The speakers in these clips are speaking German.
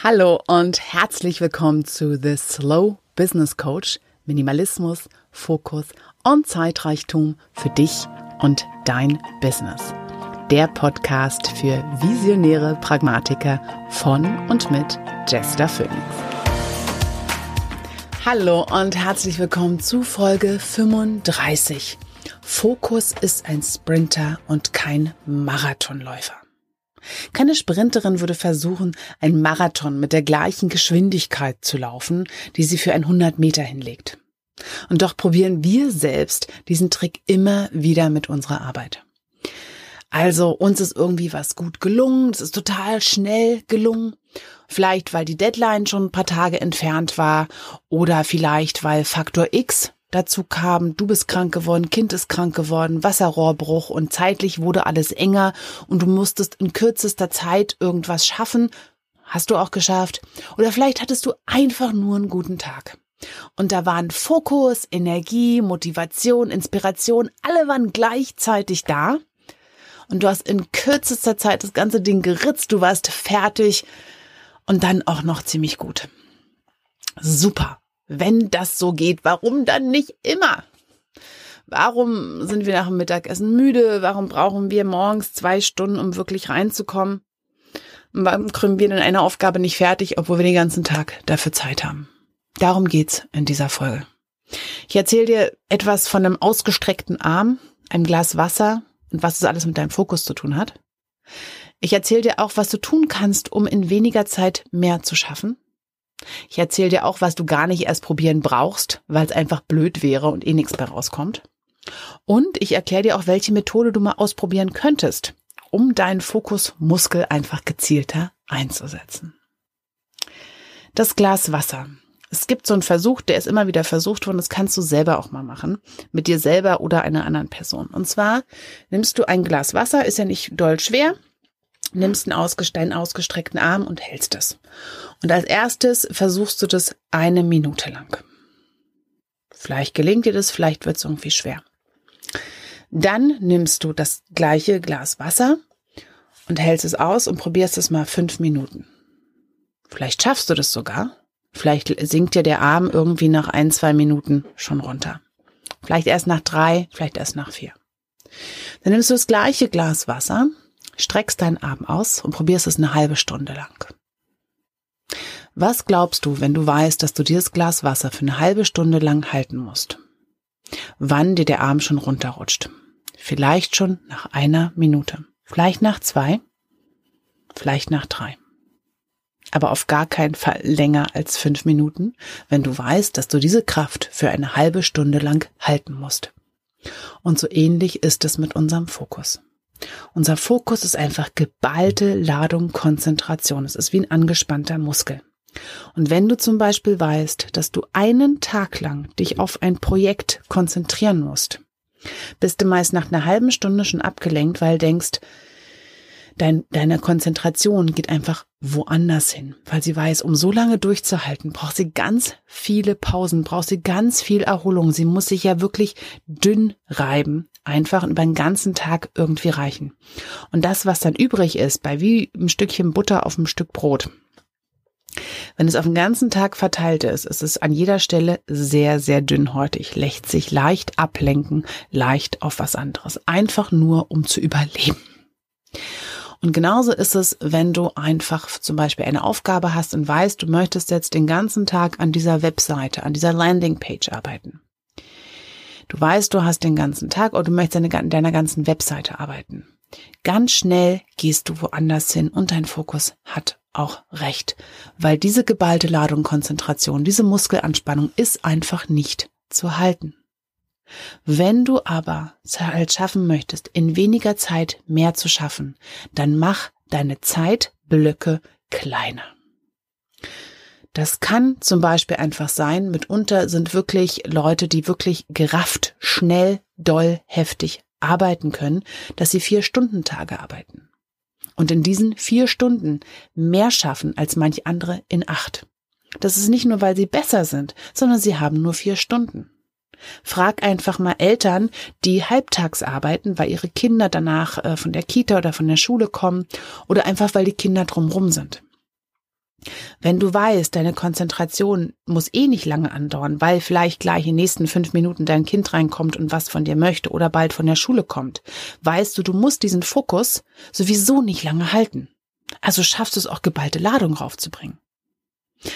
Hallo und herzlich willkommen zu The Slow Business Coach. Minimalismus, Fokus und Zeitreichtum für dich und dein Business. Der Podcast für visionäre Pragmatiker von und mit Jester Phoenix. Hallo und herzlich willkommen zu Folge 35. Fokus ist ein Sprinter und kein Marathonläufer. Keine Sprinterin würde versuchen, ein Marathon mit der gleichen Geschwindigkeit zu laufen, die sie für ein 100 Meter hinlegt. Und doch probieren wir selbst diesen Trick immer wieder mit unserer Arbeit. Also uns ist irgendwie was gut gelungen, es ist total schnell gelungen. Vielleicht weil die Deadline schon ein paar Tage entfernt war oder vielleicht weil Faktor X Dazu kam, du bist krank geworden, Kind ist krank geworden, Wasserrohrbruch und zeitlich wurde alles enger und du musstest in kürzester Zeit irgendwas schaffen. Hast du auch geschafft. Oder vielleicht hattest du einfach nur einen guten Tag. Und da waren Fokus, Energie, Motivation, Inspiration, alle waren gleichzeitig da. Und du hast in kürzester Zeit das ganze Ding geritzt, du warst fertig und dann auch noch ziemlich gut. Super. Wenn das so geht, warum dann nicht immer? Warum sind wir nach dem Mittagessen müde? Warum brauchen wir morgens zwei Stunden, um wirklich reinzukommen? warum kriegen wir denn eine Aufgabe nicht fertig, obwohl wir den ganzen Tag dafür Zeit haben? Darum geht's in dieser Folge. Ich erzähle dir etwas von einem ausgestreckten Arm, einem Glas Wasser und was das alles mit deinem Fokus zu tun hat. Ich erzähle dir auch, was du tun kannst, um in weniger Zeit mehr zu schaffen. Ich erzähle dir auch, was du gar nicht erst probieren brauchst, weil es einfach blöd wäre und eh nichts mehr rauskommt. Und ich erkläre dir auch, welche Methode du mal ausprobieren könntest, um deinen Fokusmuskel einfach gezielter einzusetzen. Das Glas Wasser. Es gibt so einen Versuch, der ist immer wieder versucht worden, das kannst du selber auch mal machen, mit dir selber oder einer anderen Person. Und zwar nimmst du ein Glas Wasser, ist ja nicht doll schwer, nimmst einen ausgestreckten Arm und hältst es. Und als erstes versuchst du das eine Minute lang. Vielleicht gelingt dir das, vielleicht wird es irgendwie schwer. Dann nimmst du das gleiche Glas Wasser und hältst es aus und probierst es mal fünf Minuten. Vielleicht schaffst du das sogar. Vielleicht sinkt dir der Arm irgendwie nach ein, zwei Minuten schon runter. Vielleicht erst nach drei, vielleicht erst nach vier. Dann nimmst du das gleiche Glas Wasser streckst deinen Arm aus und probierst es eine halbe Stunde lang. Was glaubst du, wenn du weißt, dass du dieses Glas Wasser für eine halbe Stunde lang halten musst? Wann dir der Arm schon runterrutscht? Vielleicht schon nach einer Minute, vielleicht nach zwei, vielleicht nach drei. Aber auf gar keinen Fall länger als fünf Minuten, wenn du weißt, dass du diese Kraft für eine halbe Stunde lang halten musst. Und so ähnlich ist es mit unserem Fokus. Unser Fokus ist einfach geballte Ladung, Konzentration. Es ist wie ein angespannter Muskel. Und wenn du zum Beispiel weißt, dass du einen Tag lang dich auf ein Projekt konzentrieren musst, bist du meist nach einer halben Stunde schon abgelenkt, weil denkst, dein, deine Konzentration geht einfach woanders hin, weil sie weiß, um so lange durchzuhalten, braucht sie ganz viele Pausen, braucht sie ganz viel Erholung. Sie muss sich ja wirklich dünn reiben, einfach über den ganzen Tag irgendwie reichen. Und das, was dann übrig ist, bei wie ein Stückchen Butter auf einem Stück Brot, wenn es auf den ganzen Tag verteilt ist, ist es an jeder Stelle sehr, sehr dünnhäutig, lässt sich leicht ablenken, leicht auf was anderes. Einfach nur, um zu überleben. Und genauso ist es, wenn du einfach zum Beispiel eine Aufgabe hast und weißt, du möchtest jetzt den ganzen Tag an dieser Webseite, an dieser Landingpage arbeiten. Du weißt, du hast den ganzen Tag oder du möchtest an deiner ganzen Webseite arbeiten. Ganz schnell gehst du woanders hin und dein Fokus hat auch recht, weil diese geballte Ladung Konzentration, diese Muskelanspannung ist einfach nicht zu halten. Wenn du aber halt schaffen möchtest, in weniger Zeit mehr zu schaffen, dann mach deine Zeitblöcke kleiner. Das kann zum Beispiel einfach sein, mitunter sind wirklich Leute, die wirklich gerafft, schnell, doll, heftig arbeiten können, dass sie vier Stunden Tage arbeiten. Und in diesen vier Stunden mehr schaffen als manch andere in acht. Das ist nicht nur, weil sie besser sind, sondern sie haben nur vier Stunden. Frag einfach mal Eltern, die halbtags arbeiten, weil ihre Kinder danach äh, von der Kita oder von der Schule kommen oder einfach weil die Kinder drumrum sind. Wenn du weißt, deine Konzentration muss eh nicht lange andauern, weil vielleicht gleich in den nächsten fünf Minuten dein Kind reinkommt und was von dir möchte oder bald von der Schule kommt, weißt du, du musst diesen Fokus sowieso nicht lange halten. Also schaffst du es auch geballte Ladung raufzubringen.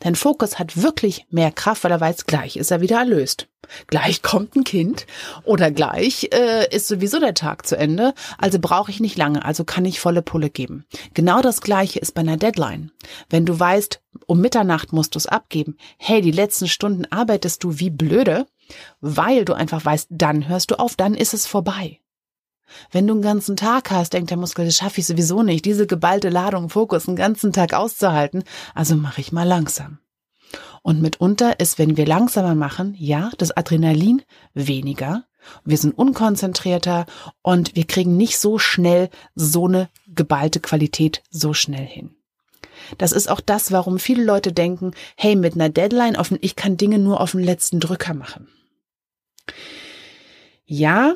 Dein Fokus hat wirklich mehr Kraft, weil er weiß, gleich ist er wieder erlöst. Gleich kommt ein Kind oder gleich äh, ist sowieso der Tag zu Ende, also brauche ich nicht lange, also kann ich volle Pulle geben. Genau das gleiche ist bei einer Deadline. Wenn du weißt, um Mitternacht musst du es abgeben, hey, die letzten Stunden arbeitest du wie blöde, weil du einfach weißt, dann hörst du auf, dann ist es vorbei. Wenn du einen ganzen Tag hast, denkt der Muskel, das schaffe ich sowieso nicht, diese geballte Ladung Fokus einen ganzen Tag auszuhalten, also mache ich mal langsam. Und mitunter ist, wenn wir langsamer machen, ja, das Adrenalin weniger, wir sind unkonzentrierter und wir kriegen nicht so schnell so eine geballte Qualität so schnell hin. Das ist auch das, warum viele Leute denken, hey, mit einer Deadline offen, ich kann Dinge nur auf den letzten Drücker machen. Ja,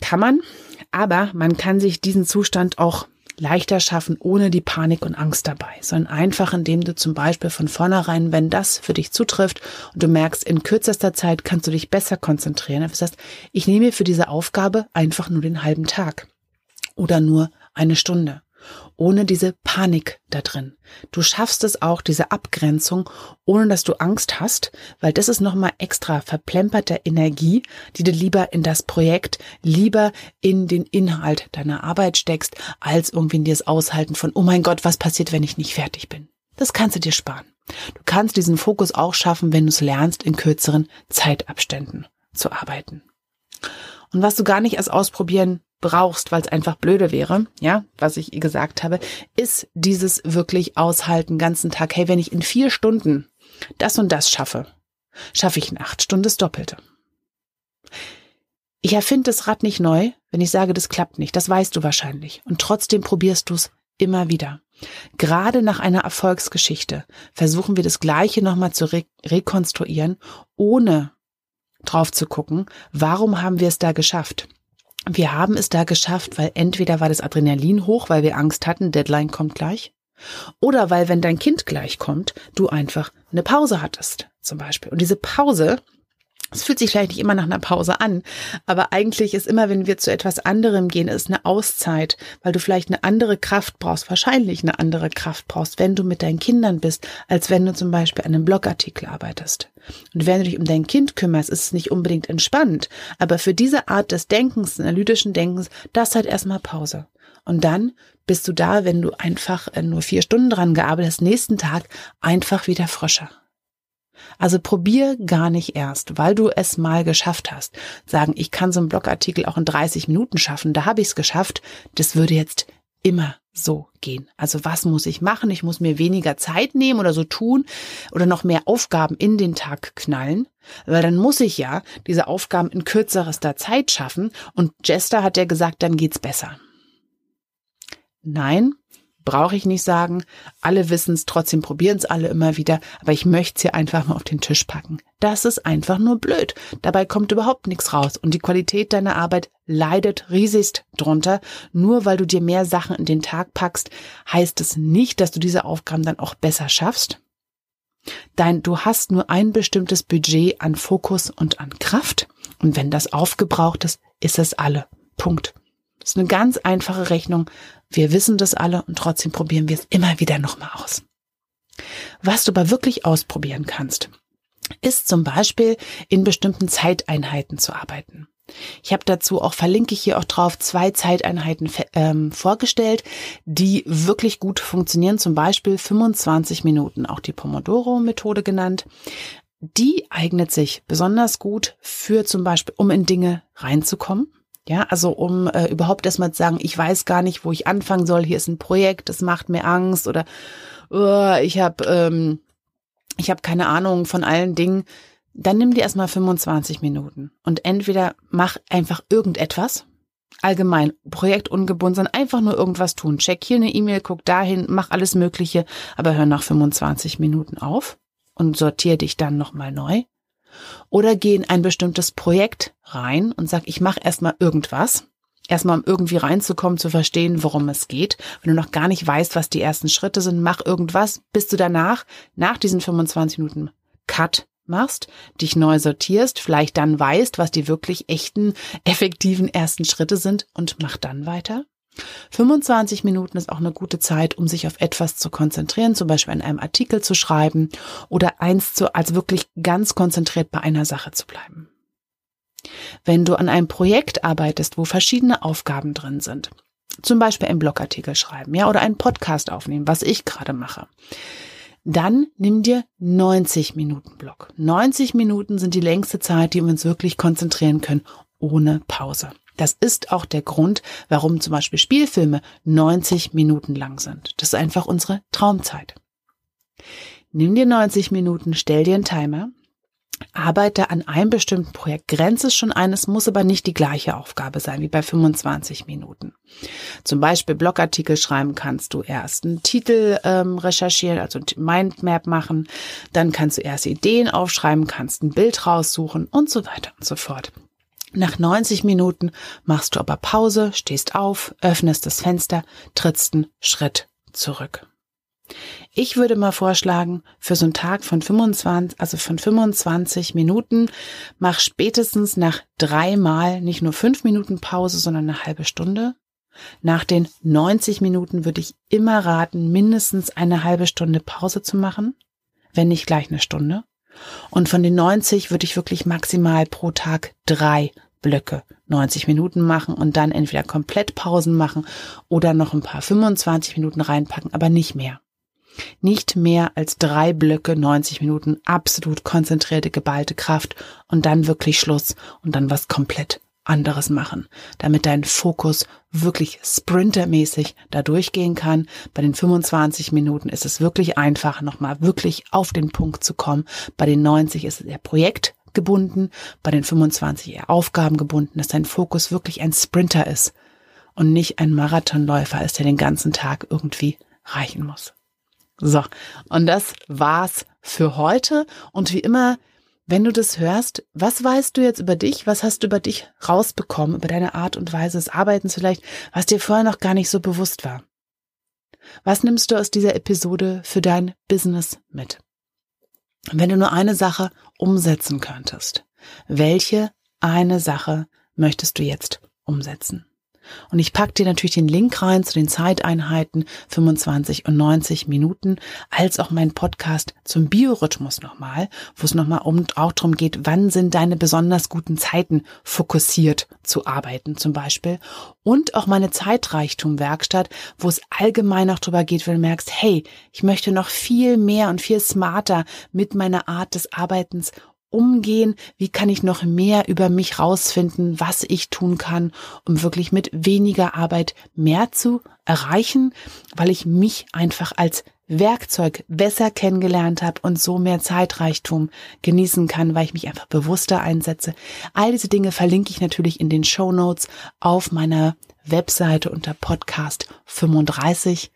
kann man, aber man kann sich diesen Zustand auch leichter schaffen, ohne die Panik und Angst dabei, sondern einfach, indem du zum Beispiel von vornherein, wenn das für dich zutrifft und du merkst, in kürzester Zeit kannst du dich besser konzentrieren. Das heißt, ich nehme für diese Aufgabe einfach nur den halben Tag oder nur eine Stunde ohne diese Panik da drin. Du schaffst es auch, diese Abgrenzung, ohne dass du Angst hast, weil das ist nochmal extra verplemperte Energie, die du lieber in das Projekt, lieber in den Inhalt deiner Arbeit steckst, als irgendwie in das Aushalten von, oh mein Gott, was passiert, wenn ich nicht fertig bin. Das kannst du dir sparen. Du kannst diesen Fokus auch schaffen, wenn du es lernst, in kürzeren Zeitabständen zu arbeiten. Und was du gar nicht erst ausprobieren brauchst, weil es einfach blöde wäre, ja, was ich gesagt habe, ist dieses wirklich aushalten ganzen Tag. Hey, wenn ich in vier Stunden das und das schaffe, schaffe ich in acht Stunden das Doppelte. Ich erfinde das Rad nicht neu, wenn ich sage, das klappt nicht. Das weißt du wahrscheinlich. Und trotzdem probierst du es immer wieder. Gerade nach einer Erfolgsgeschichte versuchen wir das Gleiche nochmal zu re rekonstruieren, ohne drauf zu gucken, warum haben wir es da geschafft? Wir haben es da geschafft, weil entweder war das Adrenalin hoch, weil wir Angst hatten, Deadline kommt gleich, oder weil, wenn dein Kind gleich kommt, du einfach eine Pause hattest, zum Beispiel. Und diese Pause es fühlt sich vielleicht nicht immer nach einer Pause an, aber eigentlich ist immer, wenn wir zu etwas anderem gehen, ist eine Auszeit, weil du vielleicht eine andere Kraft brauchst, wahrscheinlich eine andere Kraft brauchst, wenn du mit deinen Kindern bist, als wenn du zum Beispiel an einem Blogartikel arbeitest. Und wenn du dich um dein Kind kümmerst, ist es nicht unbedingt entspannt, aber für diese Art des Denkens, analytischen Denkens, das hat erstmal Pause. Und dann bist du da, wenn du einfach äh, nur vier Stunden dran gearbeitet hast, nächsten Tag einfach wieder frischer. Also probier gar nicht erst, weil du es mal geschafft hast. Sagen, ich kann so einen Blogartikel auch in 30 Minuten schaffen, da habe ich es geschafft. Das würde jetzt immer so gehen. Also was muss ich machen? Ich muss mir weniger Zeit nehmen oder so tun oder noch mehr Aufgaben in den Tag knallen, weil dann muss ich ja diese Aufgaben in kürzerester Zeit schaffen und Jester hat ja gesagt, dann geht's besser. Nein, brauche ich nicht sagen. Alle wissen es, trotzdem probieren es alle immer wieder. Aber ich möchte es hier einfach mal auf den Tisch packen. Das ist einfach nur blöd. Dabei kommt überhaupt nichts raus. Und die Qualität deiner Arbeit leidet riesigst drunter. Nur weil du dir mehr Sachen in den Tag packst, heißt es nicht, dass du diese Aufgaben dann auch besser schaffst. Dein, du hast nur ein bestimmtes Budget an Fokus und an Kraft. Und wenn das aufgebraucht ist, ist es alle. Punkt. Das ist eine ganz einfache Rechnung. Wir wissen das alle und trotzdem probieren wir es immer wieder nochmal aus. Was du aber wirklich ausprobieren kannst, ist zum Beispiel in bestimmten Zeiteinheiten zu arbeiten. Ich habe dazu auch, verlinke ich hier auch drauf, zwei Zeiteinheiten ähm, vorgestellt, die wirklich gut funktionieren, zum Beispiel 25 Minuten, auch die Pomodoro-Methode genannt. Die eignet sich besonders gut für zum Beispiel, um in Dinge reinzukommen. Ja, also um äh, überhaupt erstmal zu sagen, ich weiß gar nicht, wo ich anfangen soll, hier ist ein Projekt, das macht mir Angst oder oh, ich habe ähm, ich habe keine Ahnung von allen Dingen, dann nimm dir erstmal 25 Minuten und entweder mach einfach irgendetwas, allgemein projektungebunden, sondern einfach nur irgendwas tun. Check hier eine E-Mail, guck dahin, mach alles Mögliche, aber hör nach 25 Minuten auf und sortier dich dann nochmal neu. Oder geh in ein bestimmtes Projekt rein und sag, ich mache erstmal irgendwas. Erstmal, um irgendwie reinzukommen, zu verstehen, worum es geht. Wenn du noch gar nicht weißt, was die ersten Schritte sind, mach irgendwas, bis du danach, nach diesen 25 Minuten Cut machst, dich neu sortierst, vielleicht dann weißt, was die wirklich echten, effektiven ersten Schritte sind und mach dann weiter. 25 Minuten ist auch eine gute Zeit, um sich auf etwas zu konzentrieren, zum Beispiel in einem Artikel zu schreiben oder eins zu, als wirklich ganz konzentriert bei einer Sache zu bleiben. Wenn du an einem Projekt arbeitest, wo verschiedene Aufgaben drin sind, zum Beispiel einen Blogartikel schreiben, ja, oder einen Podcast aufnehmen, was ich gerade mache, dann nimm dir 90 Minuten Block. 90 Minuten sind die längste Zeit, die wir uns wirklich konzentrieren können, ohne Pause. Das ist auch der Grund, warum zum Beispiel Spielfilme 90 Minuten lang sind. Das ist einfach unsere Traumzeit. Nimm dir 90 Minuten, stell dir einen Timer arbeite an einem bestimmten Projekt. Grenze schon ein, es muss aber nicht die gleiche Aufgabe sein wie bei 25 Minuten. Zum Beispiel Blogartikel schreiben kannst du erst einen Titel ähm, recherchieren, also Mindmap machen, dann kannst du erst Ideen aufschreiben, kannst ein Bild raussuchen und so weiter und so fort. Nach 90 Minuten machst du aber Pause, stehst auf, öffnest das Fenster, trittst einen Schritt zurück. Ich würde mal vorschlagen, für so einen Tag von 25, also von 25 Minuten, mach spätestens nach dreimal nicht nur fünf Minuten Pause, sondern eine halbe Stunde. Nach den 90 Minuten würde ich immer raten, mindestens eine halbe Stunde Pause zu machen, wenn nicht gleich eine Stunde. Und von den 90 würde ich wirklich maximal pro Tag drei Blöcke 90 Minuten machen und dann entweder komplett Pausen machen oder noch ein paar 25 Minuten reinpacken, aber nicht mehr. Nicht mehr als drei Blöcke, 90 Minuten, absolut konzentrierte, geballte Kraft und dann wirklich Schluss und dann was komplett anderes machen, damit dein Fokus wirklich sprintermäßig da durchgehen kann. Bei den 25 Minuten ist es wirklich einfach, nochmal wirklich auf den Punkt zu kommen. Bei den 90 ist es eher projektgebunden, bei den 25 eher aufgabengebunden, dass dein Fokus wirklich ein Sprinter ist und nicht ein Marathonläufer ist, der den ganzen Tag irgendwie reichen muss. So, und das war's für heute. Und wie immer, wenn du das hörst, was weißt du jetzt über dich? Was hast du über dich rausbekommen, über deine Art und Weise des Arbeitens vielleicht, was dir vorher noch gar nicht so bewusst war? Was nimmst du aus dieser Episode für dein Business mit? Wenn du nur eine Sache umsetzen könntest, welche eine Sache möchtest du jetzt umsetzen? Und ich packe dir natürlich den Link rein zu den Zeiteinheiten 25 und 90 Minuten, als auch mein Podcast zum Biorhythmus nochmal, wo es nochmal um, auch darum geht, wann sind deine besonders guten Zeiten fokussiert zu arbeiten zum Beispiel. Und auch meine Zeitreichtum-Werkstatt, wo es allgemein auch darüber geht, wenn du merkst, hey, ich möchte noch viel mehr und viel smarter mit meiner Art des Arbeitens umgehen? Wie kann ich noch mehr über mich rausfinden, was ich tun kann, um wirklich mit weniger Arbeit mehr zu erreichen, weil ich mich einfach als Werkzeug besser kennengelernt habe und so mehr Zeitreichtum genießen kann, weil ich mich einfach bewusster einsetze. All diese Dinge verlinke ich natürlich in den Show Notes auf meiner Webseite unter Podcast 35.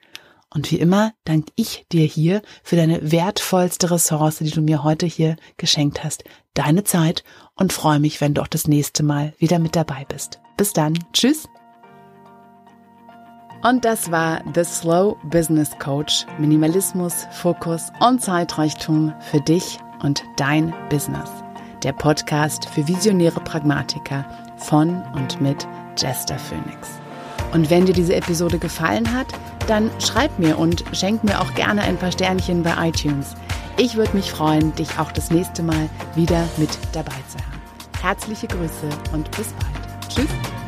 Und wie immer danke ich dir hier für deine wertvollste Ressource, die du mir heute hier geschenkt hast, deine Zeit und freue mich, wenn du auch das nächste Mal wieder mit dabei bist. Bis dann. Tschüss. Und das war The Slow Business Coach. Minimalismus, Fokus und Zeitreichtum für dich und dein Business. Der Podcast für visionäre Pragmatiker von und mit Jester Phoenix. Und wenn dir diese Episode gefallen hat, dann schreib mir und schenk mir auch gerne ein paar Sternchen bei iTunes. Ich würde mich freuen, dich auch das nächste Mal wieder mit dabei zu haben. Herzliche Grüße und bis bald. Tschüss.